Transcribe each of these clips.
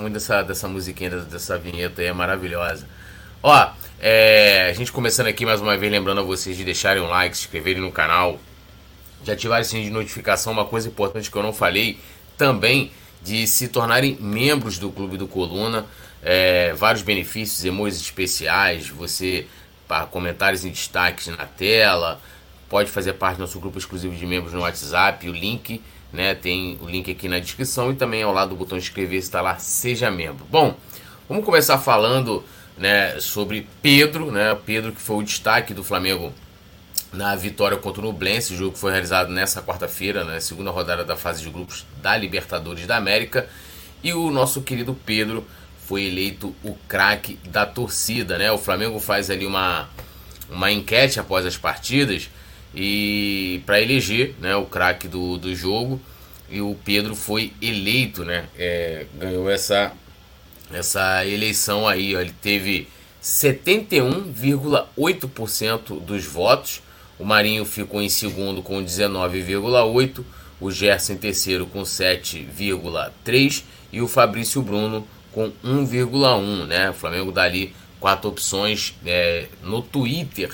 gosto muito dessa, dessa musiquinha, dessa vinheta aí, é maravilhosa. Ó, é, a gente começando aqui mais uma vez, lembrando a vocês de deixarem um like, se inscreverem no canal, de ativar o sininho de notificação, uma coisa importante que eu não falei, também de se tornarem membros do Clube do Coluna, é, vários benefícios, emojis especiais, você para comentários em destaques na tela, pode fazer parte do nosso grupo exclusivo de membros no WhatsApp, o link, né, tem o link aqui na descrição e também ao lado do botão inscrever está lá, seja membro. Bom, vamos começar falando, né, sobre Pedro, né, Pedro que foi o destaque do Flamengo na vitória contra o Nublense, jogo que foi realizado nessa quarta-feira, na né, segunda rodada da fase de grupos da Libertadores da América, e o nosso querido Pedro foi eleito o craque da torcida, né? O Flamengo faz ali uma, uma enquete após as partidas e para eleger, né, o craque do, do jogo e o Pedro foi eleito, né? É, ganhou essa essa eleição aí, ó, ele teve 71,8% dos votos. O Marinho ficou em segundo com 19,8%, o Gerson em terceiro com 7,3% e o Fabrício Bruno com 1,1, né? O Flamengo dá ali quatro opções é, no Twitter.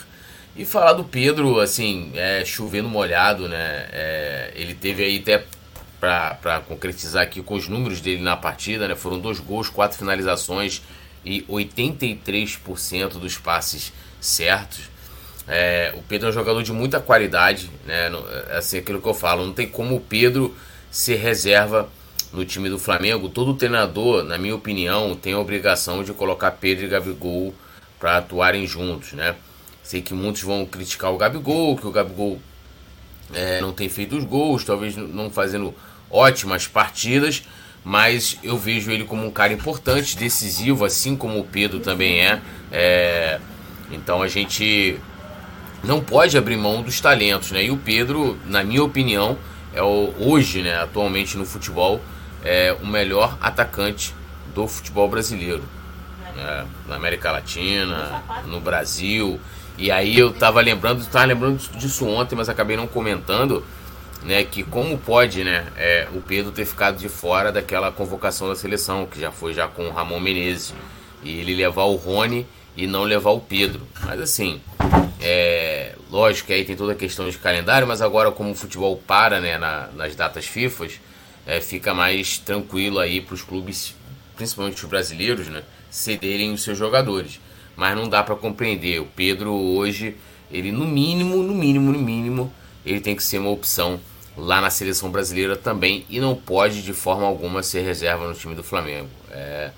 E falar do Pedro, assim, é, chovendo molhado, né? É, ele teve aí até para concretizar aqui com os números dele na partida, né? Foram dois gols, quatro finalizações e 83% dos passes certos. É, o Pedro é um jogador de muita qualidade, né? Assim, aquilo que eu falo, não tem como o Pedro ser reserva no time do Flamengo, todo treinador, na minha opinião, tem a obrigação de colocar Pedro e Gabigol para atuarem juntos, né? Sei que muitos vão criticar o Gabigol, que o Gabigol é, não tem feito os gols, talvez não fazendo ótimas partidas, mas eu vejo ele como um cara importante, decisivo, assim como o Pedro também é. é então a gente não pode abrir mão dos talentos, né? E o Pedro, na minha opinião, é o, hoje, né, atualmente no futebol, é o melhor atacante do futebol brasileiro. Né? Na América Latina, no Brasil. E aí eu tava lembrando, tava lembrando disso ontem, mas acabei não comentando, né? Que como pode, né? É, o Pedro ter ficado de fora daquela convocação da seleção, que já foi já com o Ramon Menezes. E ele levar o Rony e não levar o Pedro. Mas assim, é, lógico que aí tem toda a questão de calendário, mas agora como o futebol para né, na, nas datas FIFAs, é, fica mais tranquilo aí para os clubes, principalmente os brasileiros, né, cederem os seus jogadores. Mas não dá para compreender. O Pedro hoje, ele no mínimo, no mínimo, no mínimo, ele tem que ser uma opção lá na seleção brasileira também e não pode de forma alguma ser reserva no time do Flamengo. É,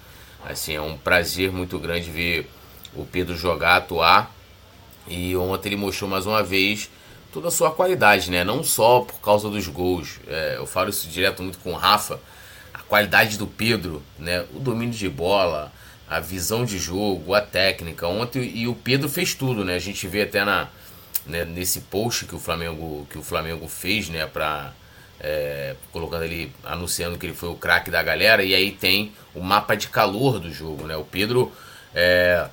assim, é um prazer muito grande ver o Pedro jogar, atuar. E ontem ele mostrou mais uma vez toda a sua qualidade, né? Não só por causa dos gols. É, eu falo isso direto muito com o Rafa. A qualidade do Pedro, né? O domínio de bola, a visão de jogo, a técnica. Ontem e o Pedro fez tudo, né? A gente vê até na né, nesse post que o Flamengo que o Flamengo fez, né? Para é, colocando ele anunciando que ele foi o craque da galera e aí tem o mapa de calor do jogo, né? O Pedro é,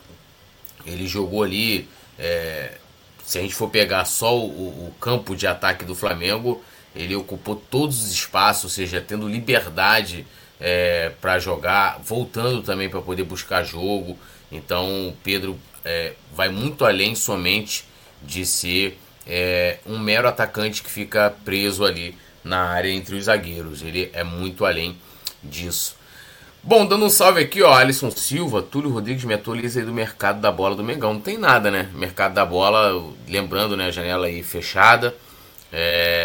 ele jogou ali é, se a gente for pegar só o, o campo de ataque do Flamengo, ele ocupou todos os espaços, ou seja, tendo liberdade é, para jogar, voltando também para poder buscar jogo. Então, o Pedro é, vai muito além somente de ser é, um mero atacante que fica preso ali na área entre os zagueiros. Ele é muito além disso. Bom, dando um salve aqui, ó, Alisson Silva, Túlio Rodrigues me atualiza aí do mercado da bola do Mengão. Não tem nada, né? Mercado da bola, lembrando, né, janela aí fechada. É...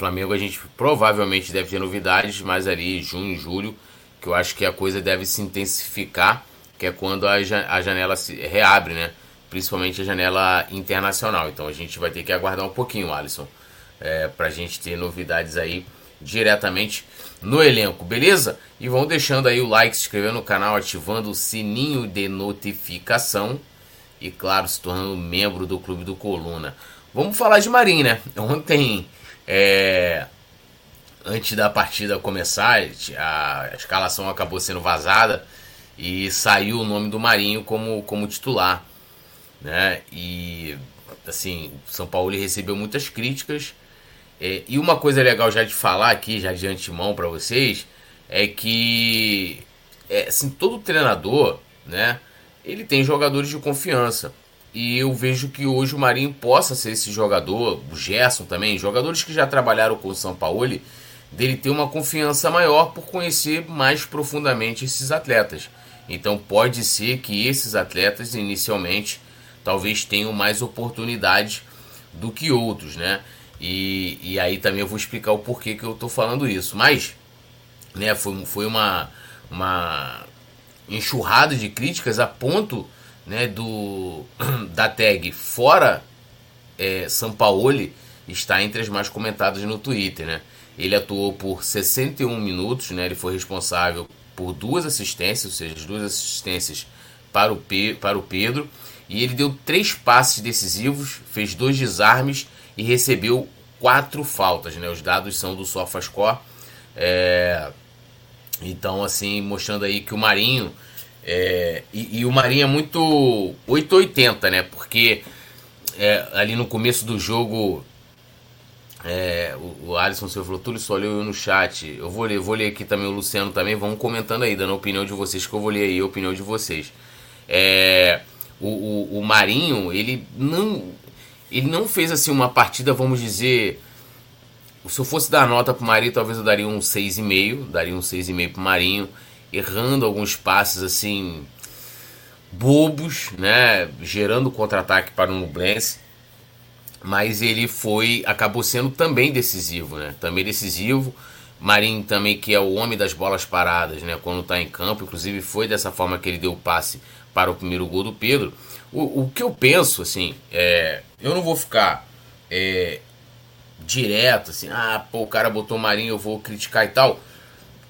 Flamengo a gente provavelmente deve ter novidades, mas ali junho, julho, que eu acho que a coisa deve se intensificar, que é quando a, janela se reabre, né? Principalmente a janela internacional. Então a gente vai ter que aguardar um pouquinho, Alisson, é, para a gente ter novidades aí diretamente no elenco, beleza? E vão deixando aí o like, se inscrevendo no canal, ativando o sininho de notificação e, claro, se tornando membro do Clube do Coluna. Vamos falar de Marinho, né? Ontem, é... antes da partida começar, a escalação acabou sendo vazada e saiu o nome do Marinho como, como titular, né? E, assim, São Paulo recebeu muitas críticas é, e uma coisa legal já de falar aqui, já de antemão para vocês, é que é, assim, todo treinador, né, ele tem jogadores de confiança. E eu vejo que hoje o Marinho possa ser esse jogador, o Gerson também, jogadores que já trabalharam com o São Paulo, dele ter uma confiança maior por conhecer mais profundamente esses atletas. Então pode ser que esses atletas inicialmente talvez tenham mais oportunidade do que outros, né? E, e aí também eu vou explicar o porquê que eu estou falando isso. Mas, né, foi, foi uma, uma enxurrada de críticas a ponto né, do, da tag fora é, Sampaoli está entre as mais comentadas no Twitter. Né? Ele atuou por 61 minutos, né, ele foi responsável por duas assistências, ou seja, as duas assistências para o, para o Pedro, e ele deu três passes decisivos, fez dois desarmes e recebeu quatro faltas. Né? Os dados são do SofaScore. É, então, assim, mostrando aí que o Marinho. É, e, e, o Marinho é muito 880, né? Porque é, ali no começo do jogo. É, o, o Alisson Silva falou, Túlio só leu no chat. Eu vou ler, vou ler aqui também o Luciano também. Vamos comentando aí, dando a opinião de vocês, que eu vou ler aí a opinião de vocês. É, o, o, o Marinho, ele não. Ele não fez assim uma partida, vamos dizer se eu fosse dar nota pro Marinho, talvez eu daria um 6,5. Daria um 6,5 pro Marinho. Errando alguns passes assim. bobos, né? Gerando contra-ataque para o Nublense. Mas ele foi. acabou sendo também decisivo, né? Também decisivo. Marinho também, que é o homem das bolas paradas, né? Quando está em campo. Inclusive foi dessa forma que ele deu o passe para o primeiro gol do Pedro. O, o que eu penso, assim, é. Eu não vou ficar. É, direto, assim, ah, pô, o cara botou Marinho, eu vou criticar e tal.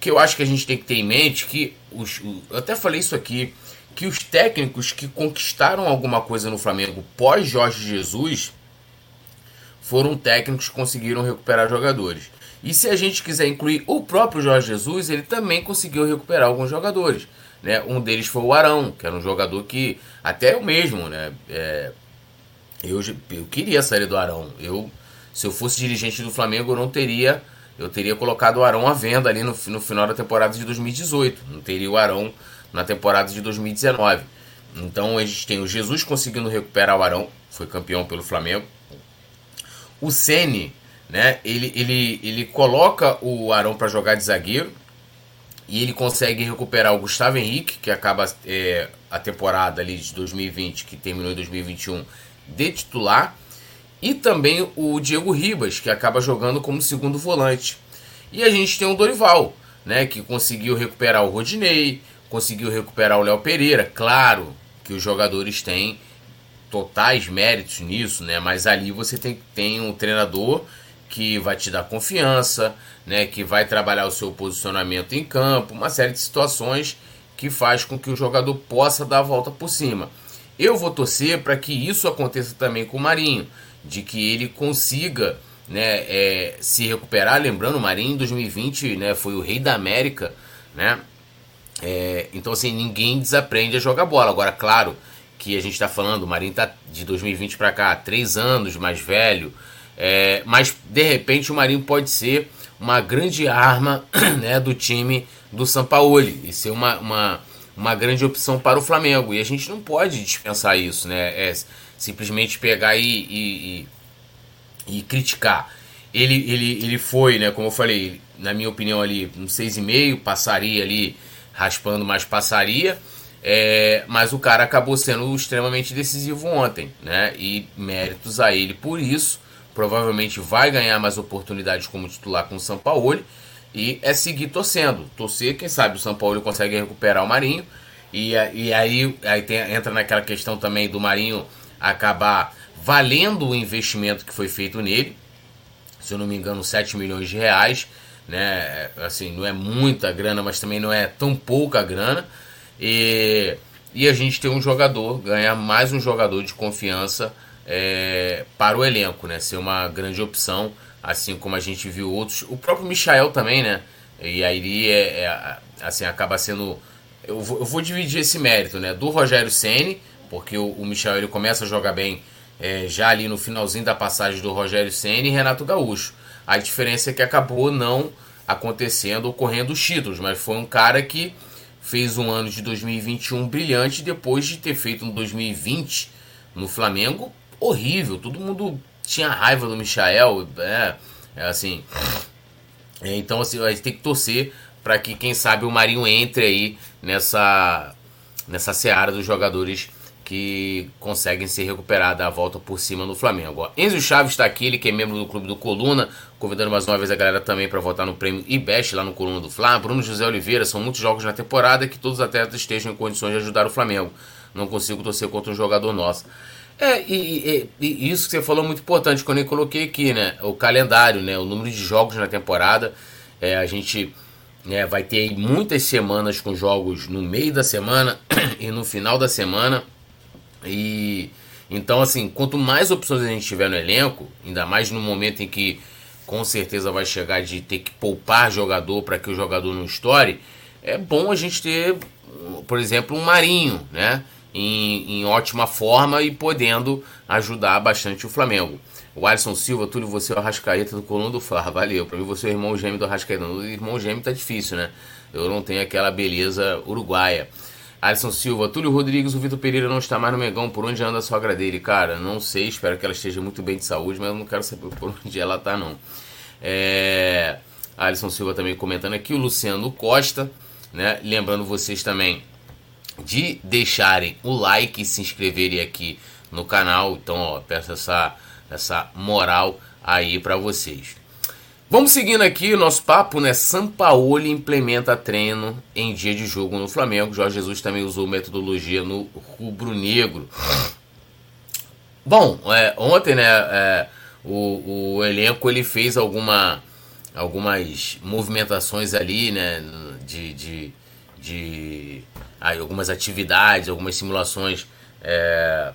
Que eu acho que a gente tem que ter em mente que, os, eu até falei isso aqui, que os técnicos que conquistaram alguma coisa no Flamengo pós Jorge Jesus foram técnicos que conseguiram recuperar jogadores. E se a gente quiser incluir o próprio Jorge Jesus, ele também conseguiu recuperar alguns jogadores. Né? Um deles foi o Arão, que era um jogador que, até eu mesmo, né? É, eu, eu queria sair do Arão. Eu se eu fosse dirigente do Flamengo, eu não teria. Eu teria colocado o Arão à venda ali no, no final da temporada de 2018. Não teria o Arão na temporada de 2019. Então a gente tem o Jesus conseguindo recuperar o Arão, foi campeão pelo Flamengo. O Ceni, né? Ele, ele, ele coloca o Arão para jogar de zagueiro e ele consegue recuperar o Gustavo Henrique, que acaba é, a temporada ali de 2020, que terminou em 2021, de titular e também o Diego Ribas, que acaba jogando como segundo volante. E a gente tem o Dorival, né, que conseguiu recuperar o Rodinei, conseguiu recuperar o Léo Pereira. Claro que os jogadores têm totais méritos nisso, né? Mas ali você tem, tem um treinador que vai te dar confiança, né? Que vai trabalhar o seu posicionamento em campo, uma série de situações que faz com que o jogador possa dar a volta por cima. Eu vou torcer para que isso aconteça também com o Marinho de que ele consiga né, é, se recuperar. Lembrando, o Marinho em 2020 né, foi o rei da América, né? É, então, assim, ninguém desaprende a jogar bola. Agora, claro que a gente está falando, o Marinho está de 2020 para cá, três anos mais velho, é, mas de repente o Marinho pode ser uma grande arma né, do time do Sampaoli e ser uma, uma, uma grande opção para o Flamengo. E a gente não pode dispensar isso, né? É, simplesmente pegar e, e, e, e criticar. Ele, ele, ele foi, né, como eu falei, na minha opinião ali, um 6,5, passaria ali, raspando, mas passaria. É, mas o cara acabou sendo extremamente decisivo ontem, né? E méritos a ele por isso. Provavelmente vai ganhar mais oportunidades como titular com o São Paulo. E é seguir torcendo. Torcer, quem sabe o São Paulo consegue recuperar o Marinho. E, e aí, aí tem, entra naquela questão também do Marinho acabar valendo o investimento que foi feito nele. Se eu não me engano, 7 milhões de reais. Né? Assim, não é muita grana, mas também não é tão pouca grana. E, e a gente tem um jogador, ganhar mais um jogador de confiança é, para o elenco, né? Ser uma grande opção, assim como a gente viu outros. O próprio Michael também, né? E aí é, é assim, acaba sendo. Eu vou, eu vou, dividir esse mérito, né? Do Rogério Ceni porque o, o Michel ele começa a jogar bem é, já ali no finalzinho da passagem do Rogério Senna e Renato Gaúcho. A diferença é que acabou não acontecendo, ocorrendo os títulos, mas foi um cara que fez um ano de 2021 brilhante depois de ter feito um 2020 no Flamengo horrível. Todo mundo tinha raiva do Michael, é, é assim. É, então assim, a gente tem que torcer para que quem sabe o Marinho entre aí nessa nessa seara dos jogadores que conseguem se recuperar da volta por cima no Flamengo. Enzo Chaves está aqui, ele que é membro do clube do Coluna, convidando mais uma vez a galera também para votar no prêmio IBEST lá no Coluna do Fla. Bruno José Oliveira, são muitos jogos na temporada que todos os atletas estejam em condições de ajudar o Flamengo. Não consigo torcer contra um jogador nosso. É, e, e, e, isso que você falou é muito importante, quando eu coloquei aqui, né? O calendário, né? O número de jogos na temporada. É, a gente né, vai ter muitas semanas com jogos no meio da semana e no final da semana. E então, assim, quanto mais opções a gente tiver no elenco, ainda mais no momento em que com certeza vai chegar de ter que poupar jogador para que o jogador não estoure, é bom a gente ter, por exemplo, um Marinho, né? Em, em ótima forma e podendo ajudar bastante o Flamengo. O Alisson Silva, Túlio, você é o Arrascaeta do Coluna do Fla. Valeu. Para mim, você é o irmão gêmeo do Arrascaeta. O irmão gêmeo tá difícil, né? Eu não tenho aquela beleza uruguaia. Alisson Silva, Túlio Rodrigues, o Vitor Pereira não está mais no Megão. Por onde anda a sogra dele? Cara, não sei. Espero que ela esteja muito bem de saúde, mas eu não quero saber por onde ela tá, não. É... Alisson Silva também comentando aqui. O Luciano Costa, né? Lembrando vocês também de deixarem o like e se inscreverem aqui no canal. Então, ó, peço essa, essa moral aí para vocês. Vamos seguindo aqui o nosso papo, né? Sampaoli implementa treino em dia de jogo no Flamengo. Jorge Jesus também usou metodologia no rubro-negro. Bom, é, ontem, né, é, o, o elenco ele fez alguma, algumas movimentações ali, né, de, de, de aí, algumas atividades, algumas simulações é,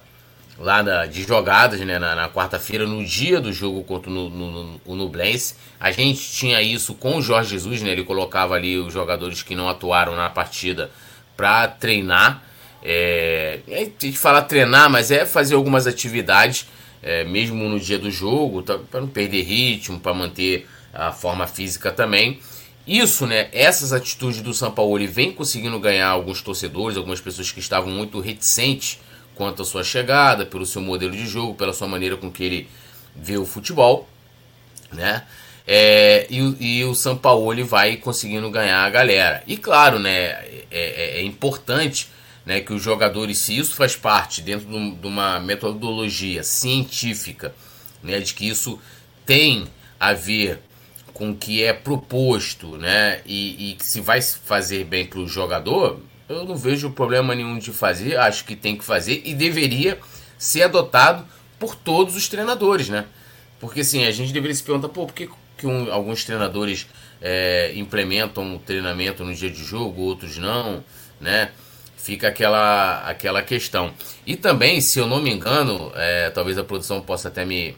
lá na, de jogadas né, na, na quarta-feira, no dia do jogo contra o, no, no, o Nublense. A gente tinha isso com o Jorge Jesus, né? Ele colocava ali os jogadores que não atuaram na partida para treinar. É, a gente fala treinar, mas é fazer algumas atividades, é, mesmo no dia do jogo, tá, para não perder ritmo, para manter a forma física também. Isso, né? Essas atitudes do São Paulo ele vem conseguindo ganhar alguns torcedores, algumas pessoas que estavam muito reticentes quanto à sua chegada, pelo seu modelo de jogo, pela sua maneira com que ele vê o futebol, né? É, e, e, o São Paulo vai conseguindo ganhar a galera. E claro, né, é, é, é, importante né, que os jogadores, se isso faz parte dentro de uma metodologia científica, né, de que isso tem a ver com o que é proposto, né, e, e que se vai fazer bem para o jogador, eu não vejo problema nenhum de fazer, acho que tem que fazer e deveria ser adotado por todos os treinadores, né? Porque assim, a gente deveria se perguntar, pô, por que, que um, alguns treinadores é, implementam o treinamento no dia de jogo, outros não, né? Fica aquela, aquela questão. E também, se eu não me engano, é, talvez a produção possa até me,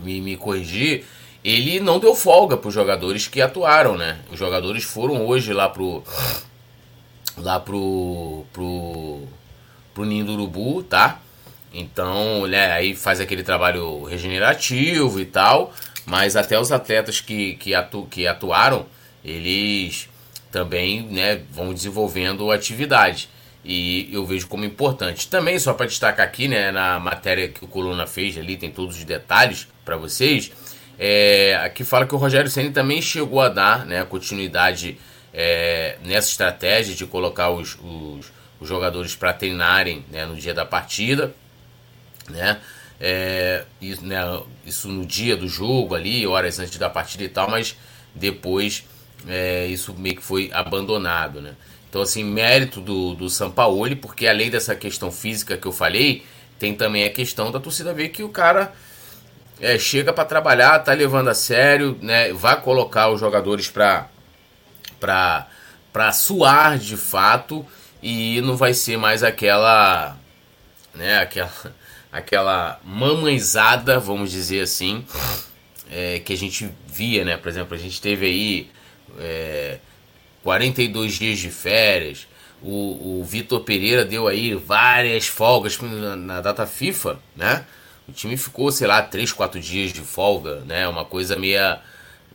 me, me corrigir, ele não deu folga para os jogadores que atuaram, né? Os jogadores foram hoje lá pro lá pro, pro, pro Ninho do Urubu, tá? Então, né, aí faz aquele trabalho regenerativo e tal, mas até os atletas que, que, atu, que atuaram, eles também né, vão desenvolvendo atividade. E eu vejo como importante. Também, só para destacar aqui, né, na matéria que o Coluna fez ali, tem todos os detalhes para vocês. É, aqui fala que o Rogério Senna também chegou a dar né, continuidade é, nessa estratégia de colocar os, os, os jogadores para treinarem né, no dia da partida, né? É, isso, né, isso no dia do jogo ali, horas antes da partida e tal, mas depois é, isso meio que foi abandonado, né? Então, assim, mérito do, do Sampaoli, porque além dessa questão física que eu falei, tem também a questão da torcida ver que o cara é, chega para trabalhar, tá levando a sério, né? Vai colocar os jogadores para para suar de fato e não vai ser mais aquela né aquela aquela mamãezada vamos dizer assim é, que a gente via né? Por exemplo a gente teve aí é, 42 dias de férias o, o Vitor Pereira deu aí várias folgas na, na data FIFA né? O time ficou sei lá 3, 4 dias de folga né? Uma coisa meia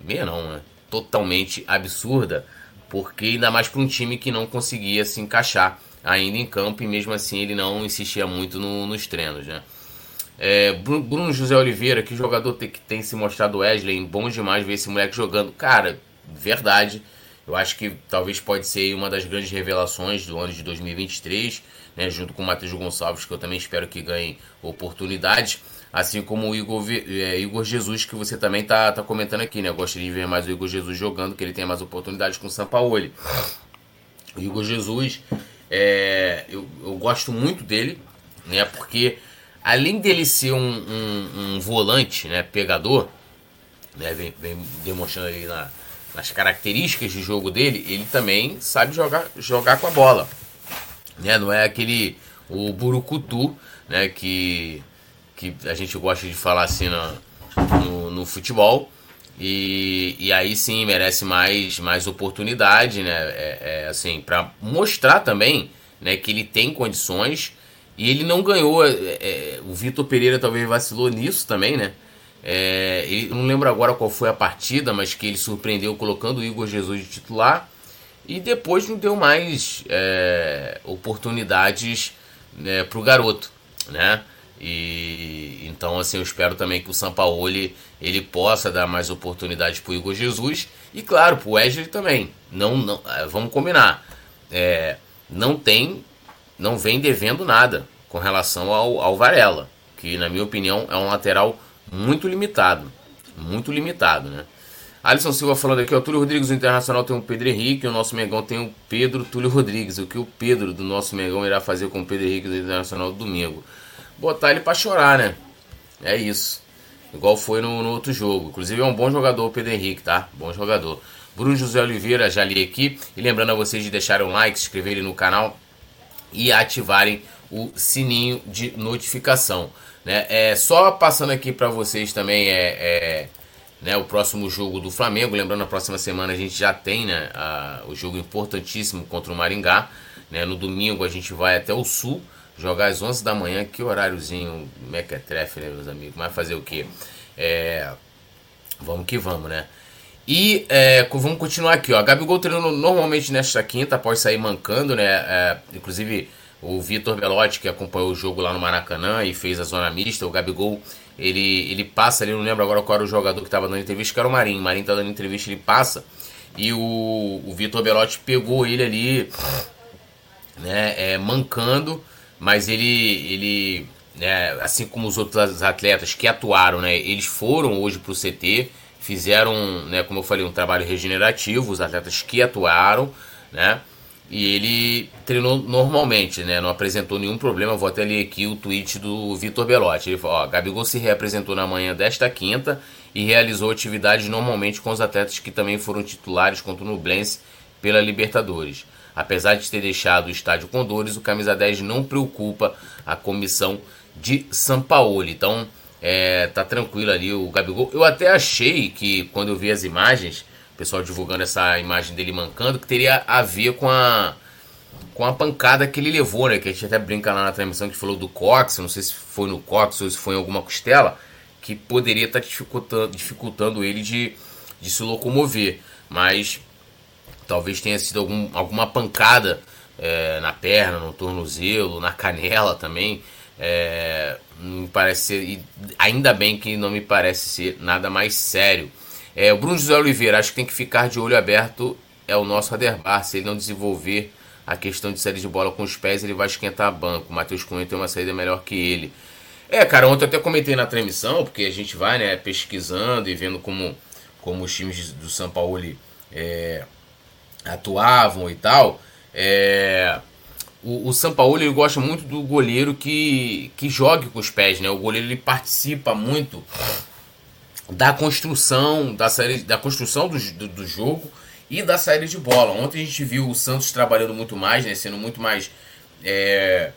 meia não né? Totalmente absurda, porque ainda mais para um time que não conseguia se encaixar ainda em campo e mesmo assim ele não insistia muito no, nos treinos, né? É, Bruno José Oliveira, que jogador tem, que tem se mostrado Wesley, bom demais ver esse moleque jogando. Cara, verdade. Eu acho que talvez pode ser uma das grandes revelações do ano de 2023, né, junto com o Matheus Gonçalves, que eu também espero que ganhe oportunidades. Assim como o Igor, é, Igor Jesus, que você também tá, tá comentando aqui, né? Gostaria de ver mais o Igor Jesus jogando, que ele tenha mais oportunidades com o Sampaoli. O Igor Jesus, é, eu, eu gosto muito dele, né? Porque além dele ser um, um, um volante, né? Pegador, né? Vem, vem demonstrando aí na, nas características de jogo dele, ele também sabe jogar, jogar com a bola. Né? Não é aquele o burucutu, né? Que que a gente gosta de falar assim no, no, no futebol. E, e aí sim merece mais, mais oportunidade, né? É, é assim, para mostrar também né, que ele tem condições e ele não ganhou. É, é, o Vitor Pereira talvez vacilou nisso também, né? É, ele, não lembro agora qual foi a partida, mas que ele surpreendeu colocando o Igor Jesus de titular e depois não deu mais é, oportunidades né, para o garoto, né? E então assim eu espero também que o Sampaoli ele possa dar mais oportunidades para o Igor Jesus e claro para o Wesley também. Não, não é, vamos combinar. É, não tem, não vem devendo nada com relação ao, ao Varela, que na minha opinião é um lateral muito limitado, muito limitado, né? Alisson Silva falando aqui, o Túlio Rodrigues do Internacional tem o Pedro Henrique, o nosso Mengão tem o Pedro Túlio Rodrigues. O que o Pedro do nosso Mengão irá fazer com o Pedro Henrique do Internacional domingo? Botar ele para chorar, né? É isso. Igual foi no, no, outro jogo. Inclusive é um bom jogador o Pedro Henrique, tá? Bom jogador. Bruno José Oliveira, já li aqui. E lembrando a vocês de deixarem um like, se inscreverem no canal e ativarem o sininho de notificação. Né? É, só passando aqui para vocês também é, é né, o próximo jogo do Flamengo. Lembrando, na próxima semana a gente já tem né, a, o jogo importantíssimo contra o Maringá. Né? No domingo a gente vai até o Sul Jogar às 11 da manhã, que horáriozinho mequetrefe, né, meus amigos? Mas fazer o quê? É, vamos que vamos, né? E é, vamos continuar aqui, ó. Gabigol treinando normalmente nesta quinta, após sair mancando, né? É, inclusive o Vitor Belotti, que acompanhou o jogo lá no Maracanã e fez a zona mista, o Gabigol, ele, ele passa ali, não lembro agora qual era o jogador que estava dando entrevista, que era o Marinho. O Marinho tá dando entrevista, ele passa. E o, o Vitor Belotti pegou ele ali, né, é, mancando mas ele, ele né, assim como os outros atletas que atuaram, né, eles foram hoje para o CT, fizeram, né, como eu falei, um trabalho regenerativo, os atletas que atuaram, né, e ele treinou normalmente, né, não apresentou nenhum problema. Vou até ler aqui o tweet do Vitor Belotti. Ele falou: ó, Gabigol se reapresentou na manhã desta quinta e realizou atividades normalmente com os atletas que também foram titulares contra o Nublense pela Libertadores. Apesar de ter deixado o estádio com dores, o camisa 10 não preocupa a comissão de São Paulo. Então, é, tá tranquilo ali o Gabigol. Eu até achei que quando eu vi as imagens, o pessoal divulgando essa imagem dele mancando, que teria a ver com a com a pancada que ele levou, né? Que a gente até brinca lá na transmissão que falou do Cox, não sei se foi no Cox ou se foi em alguma costela, que poderia estar tá dificultando, dificultando ele de, de se locomover. Mas Talvez tenha sido algum, alguma pancada é, na perna, no tornozelo, na canela também. É, me parece ser, ainda bem que não me parece ser nada mais sério. É, o Bruno José Oliveira, acho que tem que ficar de olho aberto. É o nosso Aderbar. Se ele não desenvolver a questão de saída de bola com os pés, ele vai esquentar banco. O Matheus Cunha tem uma saída melhor que ele. É, cara, ontem eu até comentei na transmissão, porque a gente vai né, pesquisando e vendo como, como os times do São Paulo é, atuavam e tal, é, o, o Sampaoli ele gosta muito do goleiro que, que jogue com os pés, né? O goleiro ele participa muito da construção da série, da construção do, do, do, jogo e da saída de bola. Ontem a gente viu o Santos trabalhando muito mais, né? Sendo muito mais é,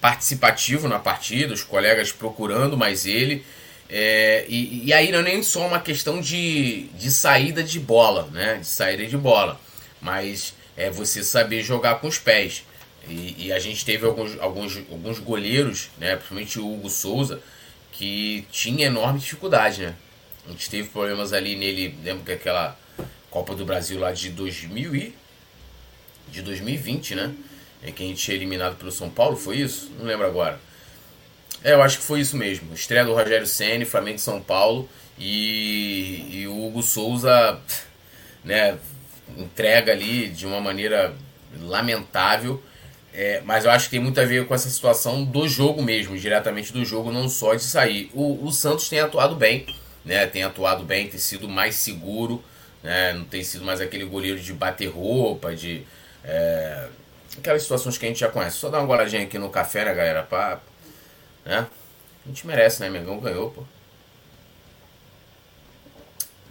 participativo na partida, os colegas procurando mais ele. É, e, e, aí não é nem só uma questão de, de saída de bola, né? De saída de bola mas é você saber jogar com os pés. E, e, a gente teve alguns, alguns, alguns goleiros, né, principalmente o Hugo Souza, que tinha enorme dificuldade, né? A gente teve problemas ali nele, lembro que aquela, Copa do Brasil lá de 2000 e de 2020, né? É que a gente tinha eliminado pelo São Paulo, foi isso? Não lembro agora. É, eu acho que foi isso mesmo. Estreia do Rogério Ceni, Flamengo e São Paulo e, e o Hugo Souza, né, entrega ali de uma maneira lamentável. É, mas eu acho que tem muito a ver com essa situação do jogo mesmo, diretamente do jogo, não só de sair. O, o Santos tem atuado bem, né? Tem atuado bem, tem sido mais seguro, né? Não tem sido mais aquele goleiro de bater roupa, de. É, aquelas situações que a gente já conhece. Só dar uma goladinha aqui no café, né, galera? Pra, né? A gente merece, né? Mengão ganhou, pô.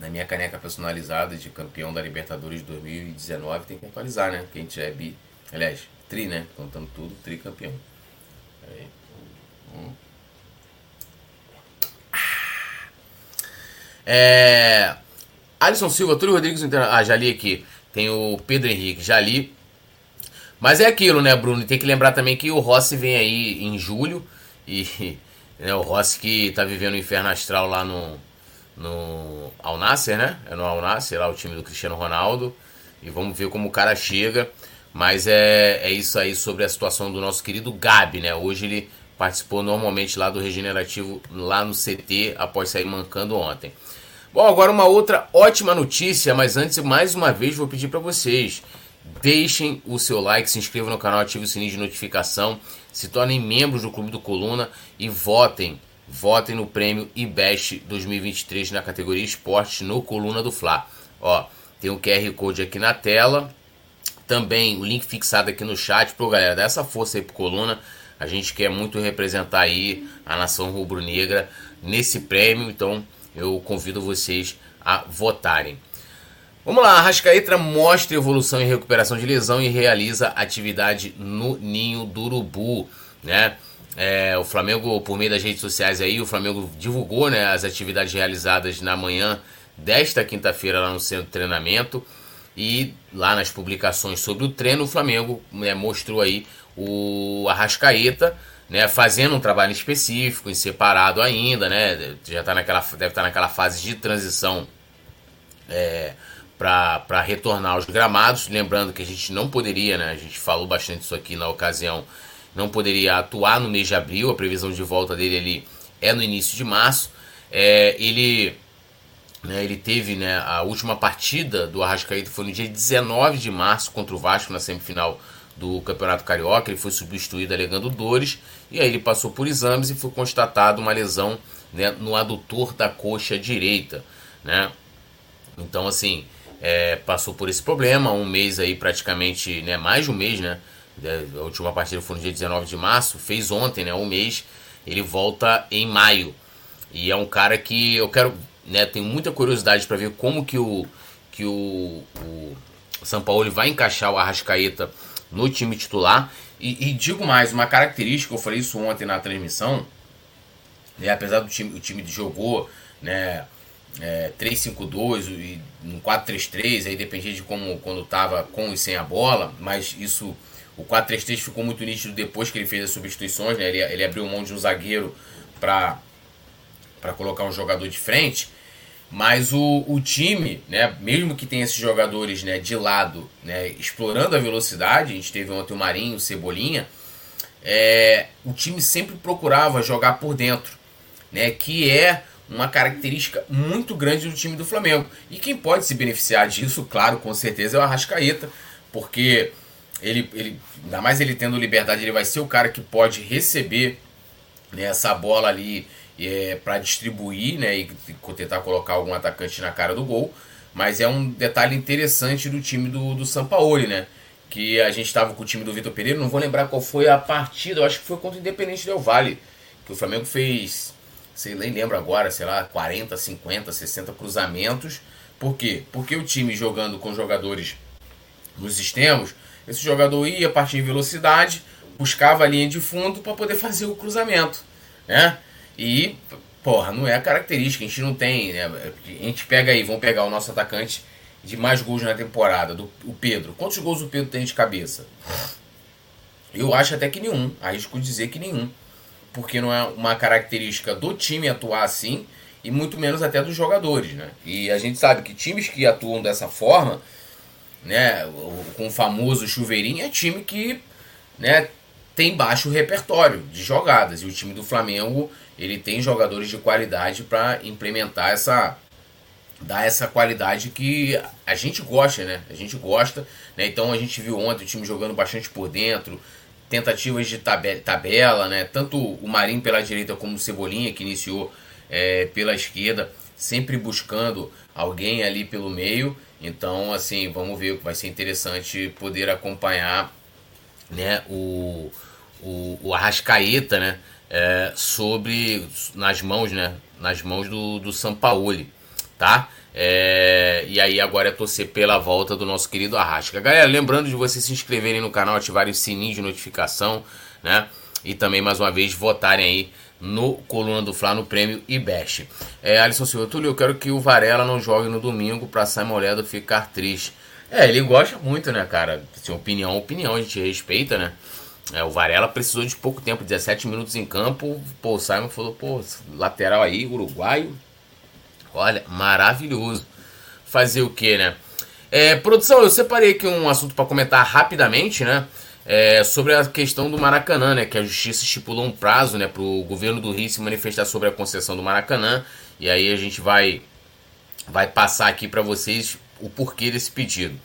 Na minha caneca personalizada de campeão da Libertadores 2019 tem que atualizar, né? Gente é bi. Aliás, Tri, né? Contando tudo, tri campeão. Aí. Hum. É. Alisson Silva, Túlio Rodrigues, ah, já li aqui. Tem o Pedro Henrique, já li. Mas é aquilo, né, Bruno? Tem que lembrar também que o Rossi vem aí em julho. E né, o Rossi que tá vivendo o inferno astral lá no, no Al Nasser, né? É no Al Nasser, lá o time do Cristiano Ronaldo. E vamos ver como o cara chega. Mas é, é isso aí sobre a situação do nosso querido Gabi, né? Hoje ele participou normalmente lá do Regenerativo, lá no CT, após sair mancando ontem. Bom, agora uma outra ótima notícia, mas antes, mais uma vez, vou pedir para vocês. Deixem o seu like, se inscrevam no canal, ativem o sininho de notificação, se tornem membros do Clube do Coluna e votem. Votem no prêmio IBEST 2023 na categoria Esportes no Coluna do Fla. Ó, tem um QR Code aqui na tela também o link fixado aqui no chat. Pô, galera, dá essa força aí pro Coluna. A gente quer muito representar aí a nação rubro-negra nesse prêmio, então eu convido vocês a votarem. Vamos lá, a Rascaeta mostra evolução em recuperação de lesão e realiza atividade no ninho do urubu, né? É, o Flamengo, por meio das redes sociais aí, o Flamengo divulgou né, as atividades realizadas na manhã desta quinta-feira lá no centro de treinamento. E lá nas publicações sobre o treino, o Flamengo né, mostrou aí o Arrascaeta né, fazendo um trabalho específico, em separado ainda, né? Já tá naquela, deve estar tá naquela fase de transição é, para retornar aos gramados. Lembrando que a gente não poderia, né? A gente falou bastante isso aqui na ocasião, não poderia atuar no mês de abril. A previsão de volta dele ali é no início de março. É, ele né, ele teve né, a última partida do Arrascaeta foi no dia 19 de março contra o Vasco na semifinal do Campeonato Carioca. Ele foi substituído alegando dores e aí ele passou por exames e foi constatado uma lesão né, no adutor da coxa direita. Né? Então, assim, é, passou por esse problema. Um mês aí, praticamente, né, mais de um mês, né? A última partida foi no dia 19 de março, fez ontem, né? Um mês. Ele volta em maio. E é um cara que eu quero né? Tenho muita curiosidade para ver como que o que o, o São Paulo vai encaixar o Arrascaeta no time titular. E, e, digo mais, uma característica, eu falei isso ontem na transmissão, né, apesar do time, o time jogou né, é, 3-5-2 e um 4-3-3, aí dependia de como quando estava com e sem a bola, mas isso o 4-3-3 ficou muito nítido depois que ele fez as substituições, né, ele, ele abriu mão de um zagueiro para colocar um jogador de frente, mas o, o time, né, mesmo que tenha esses jogadores né, de lado, né, explorando a velocidade, a gente teve ontem o Marinho, o Cebolinha, é, o time sempre procurava jogar por dentro, né, que é uma característica muito grande do time do Flamengo. E quem pode se beneficiar disso, claro, com certeza, é o Arrascaeta, porque ele, ele ainda mais ele tendo liberdade, ele vai ser o cara que pode receber né, essa bola ali é, para distribuir né, e tentar colocar algum atacante na cara do gol. Mas é um detalhe interessante do time do, do Sampaoli, né? Que a gente estava com o time do Vitor Pereira, não vou lembrar qual foi a partida, eu acho que foi contra o Independente Del Vale, que o Flamengo fez, sei nem lembro agora, sei lá, 40, 50, 60 cruzamentos. Por quê? Porque o time jogando com jogadores nos extremos, esse jogador ia partir de velocidade, buscava a linha de fundo para poder fazer o cruzamento, né? E, porra, não é a característica. A gente não tem. Né? A gente pega aí, vamos pegar o nosso atacante de mais gols na temporada, do, o Pedro. Quantos gols o Pedro tem de cabeça? Eu acho até que nenhum. Arrisco dizer que nenhum. Porque não é uma característica do time atuar assim e muito menos até dos jogadores, né? E a gente sabe que times que atuam dessa forma, né, com o famoso chuveirinho, é time que, né, tem baixo repertório de jogadas. E o time do Flamengo, ele tem jogadores de qualidade para implementar essa dar essa qualidade que a gente gosta, né? A gente gosta, né? Então a gente viu ontem o time jogando bastante por dentro, tentativas de tabela, né? Tanto o Marinho pela direita como o Cebolinha que iniciou é, pela esquerda, sempre buscando alguém ali pelo meio. Então, assim, vamos ver, vai ser interessante poder acompanhar, né? O, o, o Arrascaeta, né? É, sobre nas mãos, né? Nas mãos do, do Sampaoli tá? É, e aí agora é torcer pela volta do nosso querido Arrasca. Galera, lembrando de vocês se inscreverem no canal, ativarem o sininho de notificação, né? E também, mais uma vez, votarem aí no Coluna do Fla no prêmio IBEST. É, Alisson Silva, Túlio, eu quero que o Varela não jogue no domingo pra Simon Ledo ficar triste. É, ele gosta muito, né, cara? Se opinião, opinião, a gente respeita, né? É, o Varela precisou de pouco tempo, 17 minutos em campo. Pô, o Simon falou, pô, lateral aí, uruguaio, Olha, maravilhoso. Fazer o que, né? É, produção, eu separei aqui um assunto para comentar rapidamente, né? É, sobre a questão do Maracanã, né? Que a justiça estipulou um prazo, né, para o governo do Rio se manifestar sobre a concessão do Maracanã. E aí a gente vai, vai passar aqui para vocês o porquê desse pedido.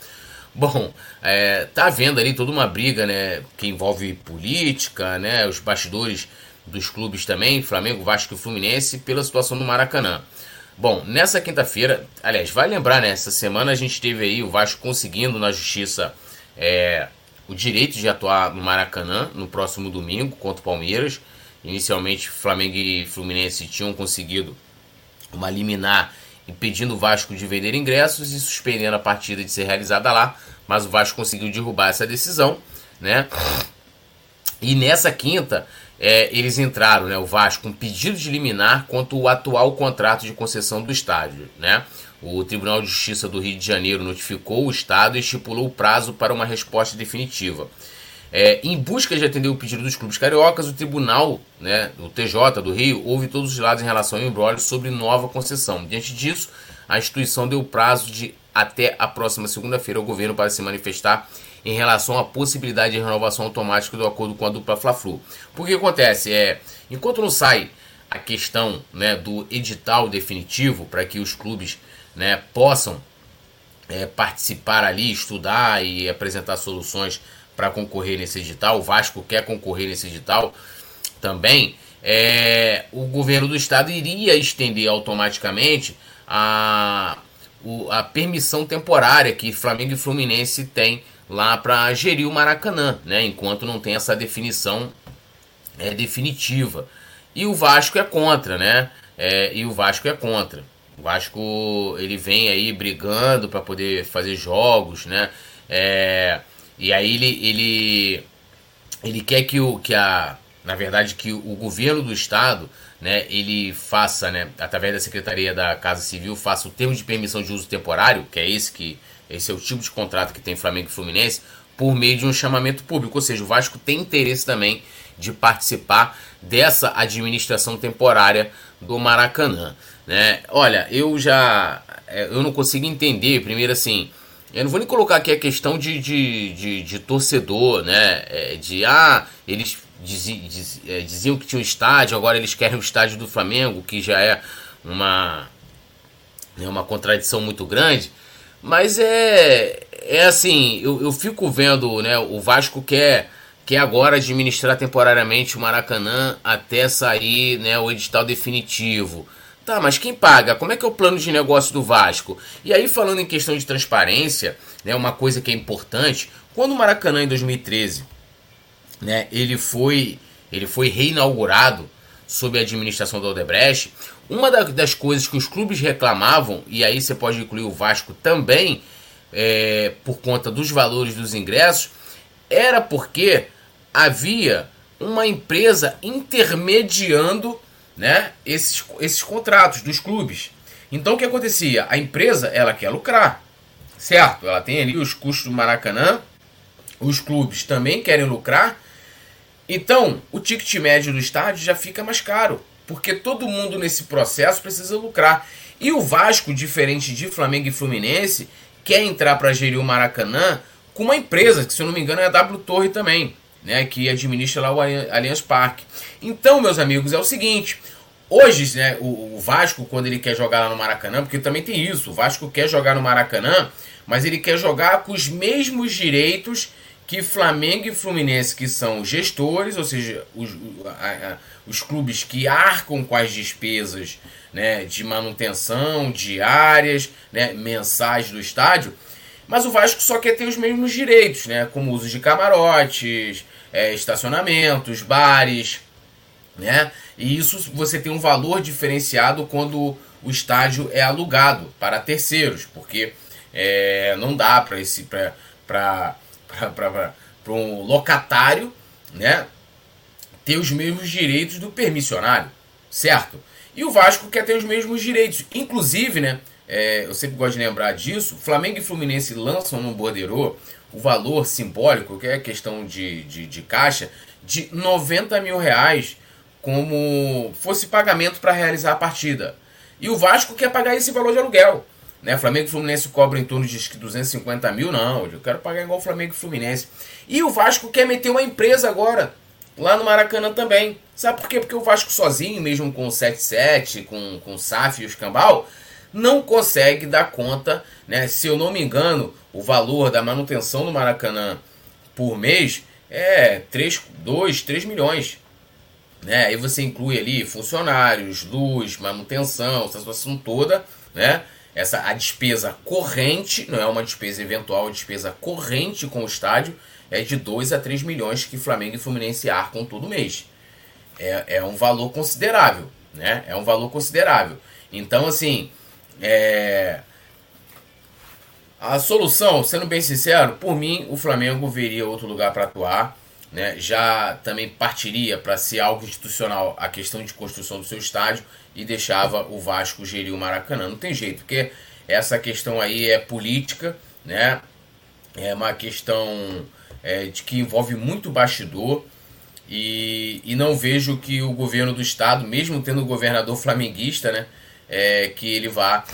Bom, é, tá havendo ali toda uma briga, né? Que envolve política, né? Os bastidores dos clubes também, Flamengo, Vasco e Fluminense, pela situação do Maracanã. Bom, nessa quinta-feira, aliás, vai lembrar, né? Essa semana a gente teve aí o Vasco conseguindo na justiça é, o direito de atuar no Maracanã no próximo domingo contra o Palmeiras. Inicialmente, Flamengo e Fluminense tinham conseguido uma liminar impedindo o Vasco de vender ingressos e suspendendo a partida de ser realizada lá, mas o Vasco conseguiu derrubar essa decisão, né? E nessa quinta, é, eles entraram, né, o Vasco, com um pedido de liminar contra o atual contrato de concessão do estádio. Né? O Tribunal de Justiça do Rio de Janeiro notificou o Estado e estipulou o prazo para uma resposta definitiva. É, em busca de atender o pedido dos clubes cariocas, o Tribunal, né, o TJ do Rio, ouve todos os lados em relação ao embrólio sobre nova concessão. Diante disso, a instituição deu prazo de até a próxima segunda-feira ao governo para se manifestar em relação à possibilidade de renovação automática do acordo com a dupla Fla-Flu. Porque acontece é, enquanto não sai a questão né, do edital definitivo para que os clubes né, possam é, participar ali, estudar e apresentar soluções para concorrer nesse edital. O Vasco quer concorrer nesse edital também. É, o governo do estado iria estender automaticamente a, a permissão temporária que Flamengo e Fluminense têm lá para gerir o Maracanã, né? Enquanto não tem essa definição é, definitiva. E o Vasco é contra, né? É, e o Vasco é contra. O Vasco ele vem aí brigando para poder fazer jogos, né? É, e aí ele, ele, ele quer que, o, que a, na verdade, que o governo do estado, né, ele faça, né, através da Secretaria da Casa Civil, faça o termo de permissão de uso temporário, que é esse que esse é o tipo de contrato que tem Flamengo e Fluminense, por meio de um chamamento público. Ou seja, o Vasco tem interesse também de participar dessa administração temporária do Maracanã. Né? Olha, eu já é, eu não consigo entender, primeiro assim, eu não vou nem colocar aqui a questão de, de, de, de torcedor, né? É, de ah, eles diziam, é, diziam que tinha um estádio, agora eles querem o estádio do Flamengo, que já é uma, né, uma contradição muito grande. Mas é, é assim, eu, eu fico vendo, né? O Vasco quer, quer agora administrar temporariamente o Maracanã até sair né, o edital definitivo. Tá, mas quem paga? Como é que é o plano de negócio do Vasco? E aí, falando em questão de transparência, né, uma coisa que é importante, quando o Maracanã em 2013, né, ele foi, ele foi reinaugurado sob a administração do Odebrecht, uma das coisas que os clubes reclamavam, e aí você pode incluir o Vasco também, é, por conta dos valores dos ingressos, era porque havia uma empresa intermediando né, esses, esses contratos dos clubes. Então o que acontecia? A empresa ela quer lucrar, certo? Ela tem ali os custos do Maracanã, os clubes também querem lucrar, então o ticket médio do estádio já fica mais caro porque todo mundo nesse processo precisa lucrar. E o Vasco, diferente de Flamengo e Fluminense, quer entrar para gerir o Maracanã com uma empresa, que se eu não me engano é a W Torre também, né, que administra lá o Allianz Parque. Então, meus amigos, é o seguinte, hoje, né, o, o Vasco quando ele quer jogar lá no Maracanã, porque também tem isso, o Vasco quer jogar no Maracanã, mas ele quer jogar com os mesmos direitos que Flamengo e Fluminense, que são gestores, ou seja, os, a, a, os clubes que arcam com as despesas né, de manutenção diárias, né, mensais do estádio, mas o Vasco só quer ter os mesmos direitos, né, como uso de camarotes, é, estacionamentos, bares, né, e isso você tem um valor diferenciado quando o estádio é alugado para terceiros, porque é, não dá para esse para para um locatário, né, ter os mesmos direitos do permissionário, certo? E o Vasco quer ter os mesmos direitos. Inclusive, né, é, eu sempre gosto de lembrar disso, Flamengo e Fluminense lançam no Bordeiro o valor simbólico, que é questão de, de, de caixa, de 90 mil reais como fosse pagamento para realizar a partida. E o Vasco quer pagar esse valor de aluguel. Né? Flamengo e Fluminense cobram em torno de 250 mil, não. Eu quero pagar igual Flamengo e Fluminense. E o Vasco quer meter uma empresa agora, lá no Maracanã também. Sabe por quê? Porque o Vasco sozinho, mesmo com o 7-7, com, com o SAF e o Escambau, não consegue dar conta, né? Se eu não me engano, o valor da manutenção do Maracanã por mês é 3, 2, 3 milhões. Né? Aí você inclui ali funcionários, luz, manutenção, essa situação toda, né? essa a despesa corrente, não é uma despesa eventual, a despesa corrente com o estádio é de 2 a 3 milhões que Flamengo e Fluminense arcam todo mês. É, é um valor considerável, né? É um valor considerável. Então, assim, é... a solução, sendo bem sincero, por mim, o Flamengo veria outro lugar para atuar. Né? Já também partiria para ser algo institucional a questão de construção do seu estádio e deixava o Vasco gerir o Maracanã. Não tem jeito, porque essa questão aí é política, né? É uma questão é, de que envolve muito bastidor e, e não vejo que o governo do estado, mesmo tendo o governador flamenguista, né, é, que ele vá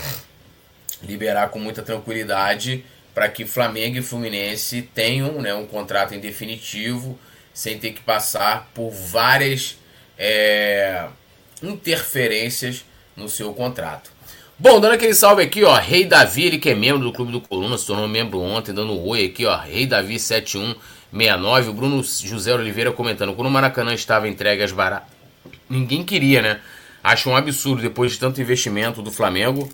liberar com muita tranquilidade para que Flamengo e Fluminense tenham né, um contrato em definitivo sem ter que passar por várias é, interferências no seu contrato. Bom, dando aquele salve aqui, ó, Rei Davi, ele que é membro do Clube do Coluna, se tornou membro ontem, dando um oi aqui, ó, Rei Davi 7169, o Bruno José Oliveira comentando, quando o Maracanã estava entregue às baratas, ninguém queria, né? Acho um absurdo, depois de tanto investimento do Flamengo,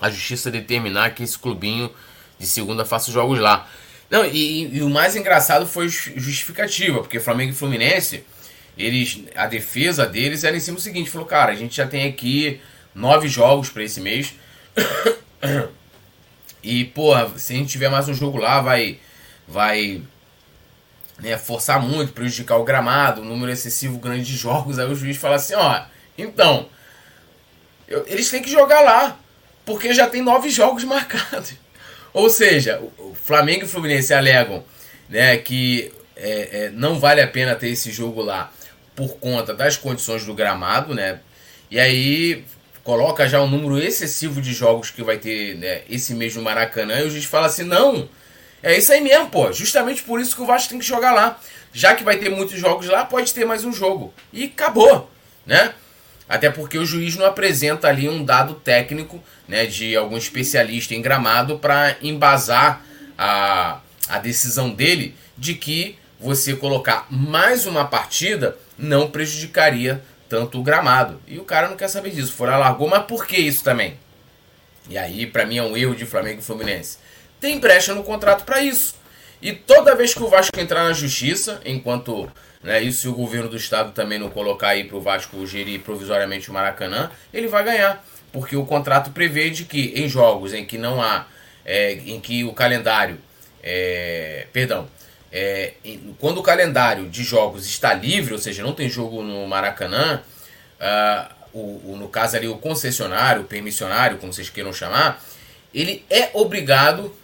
a justiça determinar que esse clubinho de segunda faça jogos lá. Não, e, e o mais engraçado foi justificativa, porque Flamengo e Fluminense eles a defesa deles era em cima do seguinte, falou, cara, a gente já tem aqui nove jogos para esse mês. e, porra, se a gente tiver mais um jogo lá, vai vai né, forçar muito, prejudicar o gramado, um número excessivo grande de jogos. Aí o juiz fala assim, ó, então, eu, eles têm que jogar lá, porque já tem nove jogos marcados. Ou seja, o Flamengo e o Fluminense alegam né, que é, é, não vale a pena ter esse jogo lá por conta das condições do gramado, né? E aí coloca já um número excessivo de jogos que vai ter né, esse mês no Maracanã e o juiz fala assim: não, é isso aí mesmo, pô. Justamente por isso que o Vasco tem que jogar lá. Já que vai ter muitos jogos lá, pode ter mais um jogo. E acabou, né? Até porque o juiz não apresenta ali um dado técnico né, de algum especialista em gramado para embasar a, a decisão dele de que você colocar mais uma partida não prejudicaria tanto o gramado. E o cara não quer saber disso. Foi lá, largou, mas por que isso também? E aí, para mim, é um erro de Flamengo e Fluminense. Tem brecha no contrato para isso. E toda vez que o Vasco entrar na justiça, enquanto né, isso se o governo do estado também não colocar aí para o Vasco gerir provisoriamente o Maracanã, ele vai ganhar. Porque o contrato prevê de que em jogos em que não há, é, em que o calendário, é, perdão, é, quando o calendário de jogos está livre, ou seja, não tem jogo no Maracanã, uh, o, o, no caso ali o concessionário, o permissionário, como vocês queiram chamar, ele é obrigado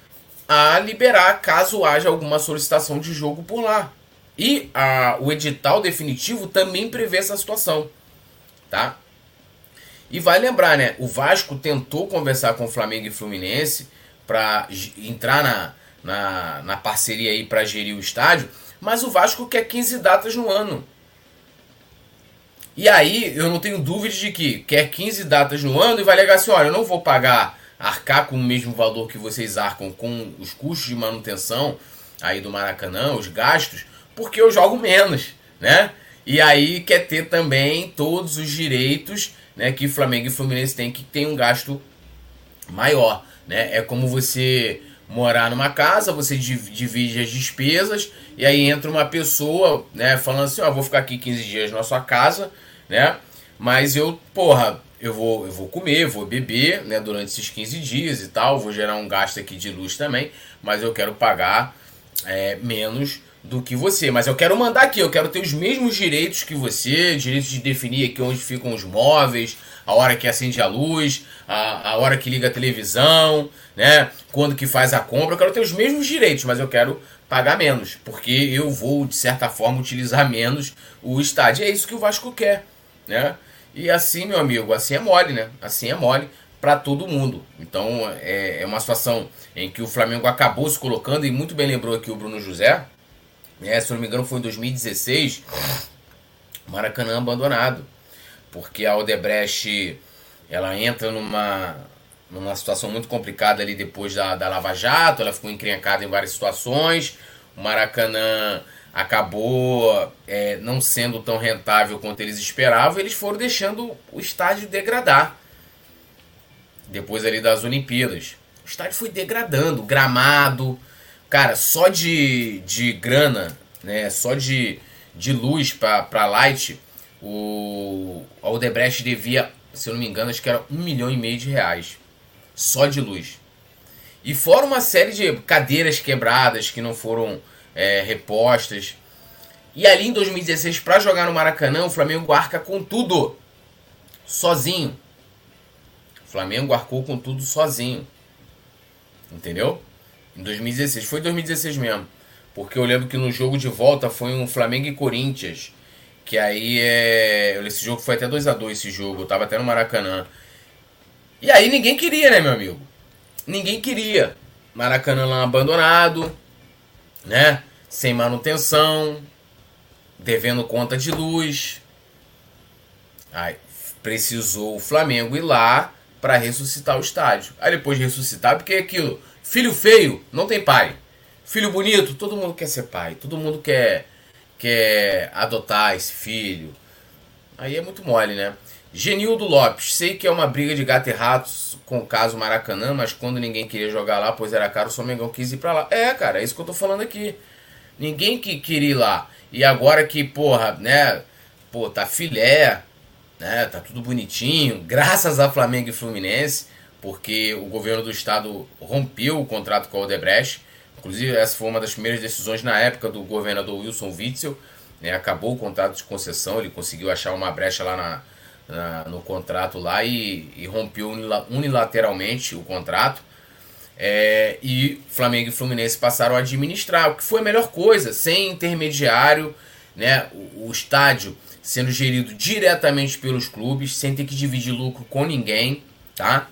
a liberar caso haja alguma solicitação de jogo por lá. E a, o edital definitivo também prevê essa situação. tá? E vai lembrar, né? O Vasco tentou conversar com o Flamengo e Fluminense para entrar na, na, na parceria aí para gerir o estádio, mas o Vasco quer 15 datas no ano. E aí eu não tenho dúvida de que quer 15 datas no ano e vai alegar assim: olha, eu não vou pagar, arcar com o mesmo valor que vocês arcam com os custos de manutenção aí do Maracanã, os gastos, porque eu jogo menos, né? E aí quer ter também todos os direitos né, que Flamengo e Fluminense têm que tem um gasto maior. Né? É como você morar numa casa, você divide as despesas e aí entra uma pessoa, né, falando assim, ó, oh, vou ficar aqui 15 dias na sua casa, né? Mas eu, porra, eu vou, eu vou comer, vou beber, né, durante esses 15 dias e tal, vou gerar um gasto aqui de luz também, mas eu quero pagar é, menos do que você. Mas eu quero mandar aqui, eu quero ter os mesmos direitos que você, direitos de definir aqui onde ficam os móveis, a hora que acende a luz, a, a hora que liga a televisão, né? Quando que faz a compra, eu quero ter os mesmos direitos, mas eu quero pagar menos, porque eu vou, de certa forma, utilizar menos o estádio. É isso que o Vasco quer, né? E assim, meu amigo, assim é mole, né? Assim é mole para todo mundo. Então é, é uma situação em que o Flamengo acabou se colocando, e muito bem lembrou aqui o Bruno José, é, se não me engano foi em 2016, Maracanã abandonado porque a Odebrecht ela entra numa, numa situação muito complicada ali depois da, da Lava Jato, ela ficou encrencada em várias situações, o Maracanã acabou é, não sendo tão rentável quanto eles esperavam, eles foram deixando o estádio degradar. Depois ali das Olimpíadas. O estádio foi degradando, gramado. Cara, só de, de grana, né? Só de, de luz para light, o a Odebrecht devia, se eu não me engano, acho que era um milhão e meio de reais. Só de luz. E fora uma série de cadeiras quebradas que não foram é, repostas. E ali em 2016, para jogar no Maracanã, o Flamengo arca com tudo. Sozinho. O Flamengo arcou com tudo sozinho. Entendeu? Em 2016. Foi 2016 mesmo. Porque eu lembro que no jogo de volta foi um Flamengo e Corinthians. Que aí é. Esse jogo foi até 2 a 2 esse jogo. Eu tava até no Maracanã. E aí ninguém queria, né, meu amigo? Ninguém queria. Maracanã lá abandonado, né? Sem manutenção, devendo conta de luz. Aí precisou o Flamengo ir lá para ressuscitar o estádio. Aí depois de ressuscitar, porque aquilo, filho feio não tem pai. Filho bonito, todo mundo quer ser pai, todo mundo quer quer adotar esse filho. Aí é muito mole, né? Genildo Lopes, sei que é uma briga de gato e ratos com o caso Maracanã, mas quando ninguém queria jogar lá, pois era caro, o Mengão quis ir pra lá. É, cara, é isso que eu tô falando aqui. Ninguém que queria ir lá. E agora que, porra, né? Pô, tá filé, né? Tá tudo bonitinho, graças a Flamengo e Fluminense, porque o governo do estado rompeu o contrato com a Odebrecht. Inclusive, essa foi uma das primeiras decisões na época do governador Wilson Witzel. Né, acabou o contrato de concessão, ele conseguiu achar uma brecha lá na, na no contrato lá e, e rompeu unilateralmente o contrato. É, e Flamengo e Fluminense passaram a administrar, o que foi a melhor coisa, sem intermediário, né, o, o estádio sendo gerido diretamente pelos clubes, sem ter que dividir lucro com ninguém, tá?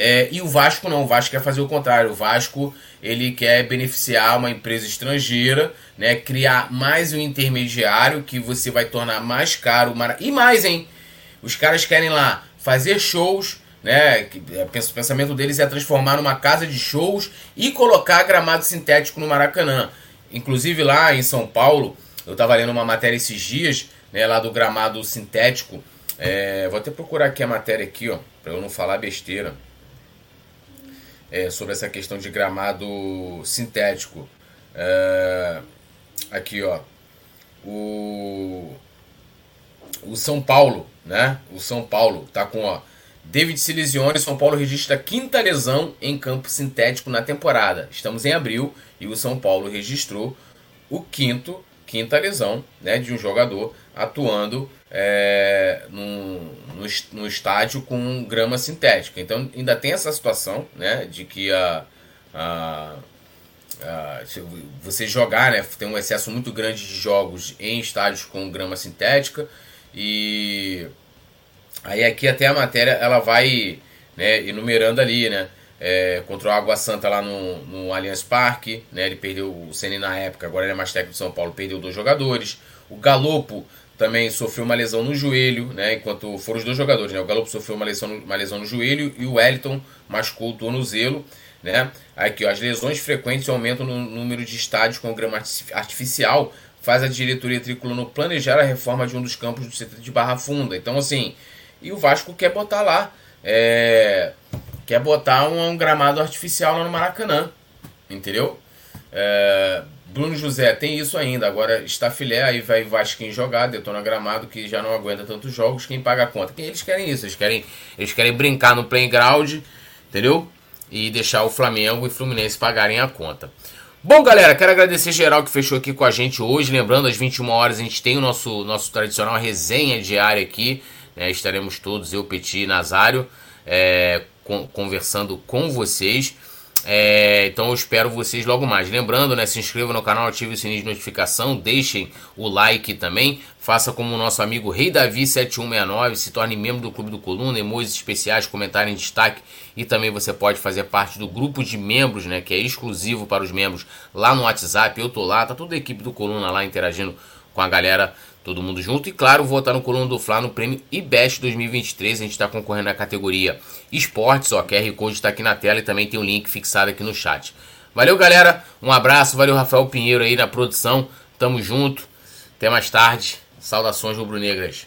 É, e o Vasco não, o Vasco quer fazer o contrário. O Vasco ele quer beneficiar uma empresa estrangeira, né, criar mais um intermediário que você vai tornar mais caro. E mais, hein? Os caras querem lá fazer shows, né? É, o pensamento deles é transformar numa casa de shows e colocar gramado sintético no Maracanã. Inclusive lá em São Paulo, eu estava lendo uma matéria esses dias, né, lá do gramado sintético. É, vou até procurar aqui a matéria aqui, ó, para eu não falar besteira é, sobre essa questão de gramado sintético. É, aqui, ó. O, o São Paulo, né? O São Paulo tá com, ó. David se São Paulo registra quinta lesão em campo sintético na temporada. Estamos em abril e o São Paulo registrou o quinto, quinta lesão né, de um jogador atuando é, no, no, no, estádio com grama sintética. Então ainda tem essa situação né, de que a, a, a, você jogar, né, tem um excesso muito grande de jogos em estádios com grama sintética. E aí aqui até a matéria ela vai né, enumerando ali, né? É, contra o Água Santa lá no, no Allianz Parque, né? Ele perdeu o Ceni na época, agora ele é mais técnico de São Paulo, perdeu dois jogadores. O Galopo também sofreu uma lesão no joelho, né? Enquanto foram os dois jogadores, né? O Galopo sofreu uma lesão, uma lesão no joelho e o Wellington machucou o tornozelo, né? Aqui, ó, as lesões frequentes aumentam no número de estádios com grama artificial, faz a diretoria tricolor planejar a reforma de um dos campos do CT de Barra Funda. Então, assim, e o Vasco quer botar lá, é, quer botar um, um, gramado artificial lá no Maracanã, entendeu? É, Bruno José tem isso ainda, agora está filé, aí vai Vasquinho jogar, detona gramado que já não aguenta tantos jogos, quem paga a conta? Quem eles querem isso, eles querem, eles querem brincar no playground, entendeu? E deixar o Flamengo e Fluminense pagarem a conta. Bom, galera, quero agradecer geral que fechou aqui com a gente hoje. Lembrando, às 21 horas a gente tem o nosso, nosso tradicional resenha diária aqui. Né? Estaremos todos, eu, Petit e Nazário, é, com, conversando com vocês. É, então eu espero vocês logo mais. Lembrando, né, se inscreva no canal, ative o sininho de notificação, deixem o like também. Faça como o nosso amigo Rei Davi 7169, se torne membro do Clube do Coluna, emojis especiais, comentário em destaque e também você pode fazer parte do grupo de membros, né, que é exclusivo para os membros lá no WhatsApp. Eu tô lá, tá toda a equipe do Coluna lá interagindo com a galera todo mundo junto. E claro, votar no Coluna do Fla no prêmio IBEST 2023. A gente está concorrendo na categoria Esportes. Ó, QR Code está aqui na tela e também tem o um link fixado aqui no chat. Valeu, galera. Um abraço. Valeu, Rafael Pinheiro aí na produção. Tamo junto. Até mais tarde. Saudações rubro-negras.